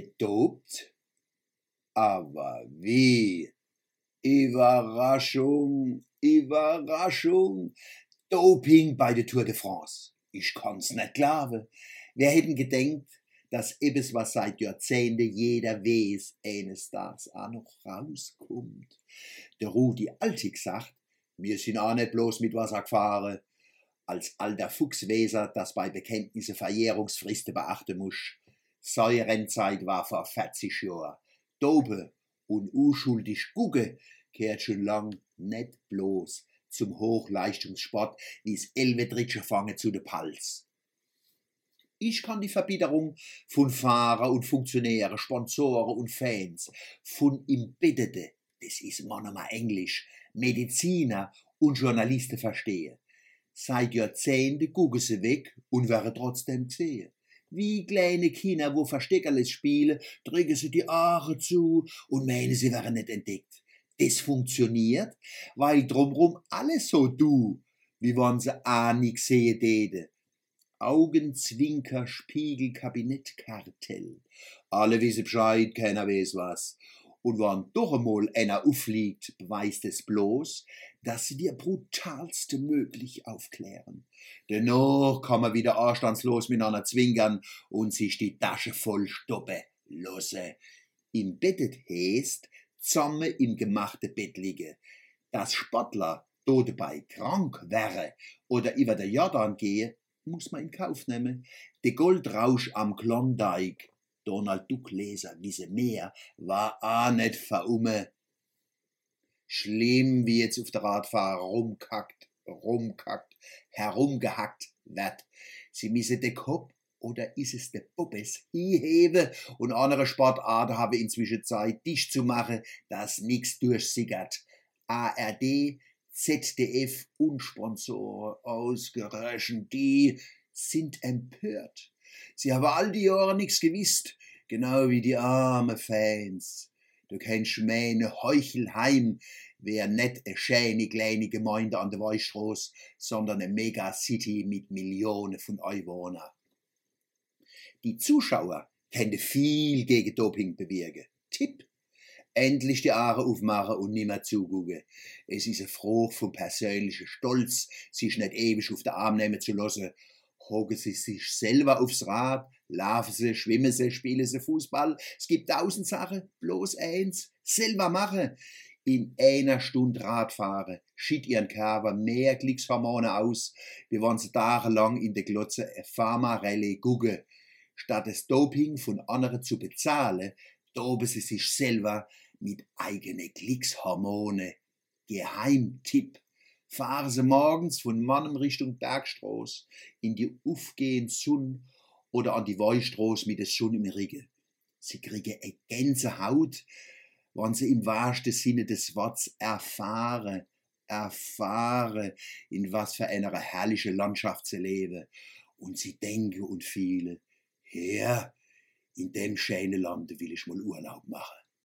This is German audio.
gedopt? Aber wie? Überraschung, Überraschung. Doping bei der Tour de France. Ich kann's nicht glauben. Wer hätten gedenkt, dass etwas, was seit Jahrzehnten jeder weiß, eines Tages auch noch rauskommt. Der Rudi Altig sagt, wir sind auch nicht bloß mit Wasser gefahren. Als alter Fuchsweser, das bei Bekenntnisse Verjährungsfristen beachten muss. Seine war vor 40 Jahren. Dope und unschuldig gucke kehrt schon lang nicht bloß zum Hochleistungssport wie's Elvedritsche fange zu de Pals. Ich kann die Verbitterung von Fahrer und Funktionäre, Sponsoren und Fans, von Embeddete, das ist manchmal Englisch, Mediziner und Journalisten verstehe. Seit Jahrzehnten gucken sie weg und werden trotzdem gesehen. Wie kleine Kinder, wo Versteckerles spielen, drücken sie die Aare zu und meinen, sie wären nicht entdeckt. Das funktioniert, weil drumrum alles so du, wie wann sie auch nicht sehen täte. Augenzwinker, Spiegel, Kabinettkartell. Alle wissen Bescheid, keiner weiß was. Und wann doch einmal einer aufliegt, beweist es bloß, dass sie dir brutalste möglich aufklären. Dennoch kann man wieder anstandslos miteinander zwinkern und sich die Tasche voll stoppe losse. Im Bettet heißt, zusammen im gemachte Bett liege. Dass Sportler do dabei krank wäre oder über der Jordan gehe, muss man in Kauf nehmen. De Goldrausch am Klondike, Donald Duck Leser wisse mehr, war a net verumme. Schlimm, wie jetzt auf der Radfahrer rumkackt, rumkackt, herumgehackt wird. Sie misse de Kopf oder ist es de Puppes hebe und andere Sportarten habe inzwischen Zeit, dich zu machen, dass nix durchsickert. ARD, ZDF und Sponsoren ausgerechnet, die sind empört. Sie haben all die Jahre nichts gewusst, genau wie die arme Fans. Du kennst meine Heuchelheim, wär net e schöne kleine Gemeinde an der Weichstraße, sondern eine Megacity mit Millionen von Einwohnern. Die Zuschauer können viel gegen Doping bewirken. Tipp endlich die Aare aufmachen und nimmer zugucken. Es ist eine Frucht vom persönlichen Stolz, sich nicht ewig auf den Arm nehmen zu lassen. Hocken sie sich selber aufs Rad, laufen sie, schwimmen sie, spielen sie Fußball. Es gibt tausend Sachen, bloß eins, selber machen. In einer Stunde Radfahren schiebt ihren Körper mehr Glückshormone aus, wie wenn sie tagelang in der Glotze Pharma-Rallye gucken. Statt das Doping von anderen zu bezahlen, doben sie sich selber mit eigene Glückshormone. Geheimtipp. Fahren Sie morgens von Mannem Richtung Bergstraße in die aufgehende Sonne oder an die Weichstraße mit der Sonne im Rücken. Sie kriegen eine Gänsehaut, wenn Sie im wahrsten Sinne des Wortes erfahren, erfahren, in was für einer herrlichen Landschaft sie leben. Und sie denken und fühlen, ja, in dem schönen Land will ich mal Urlaub machen.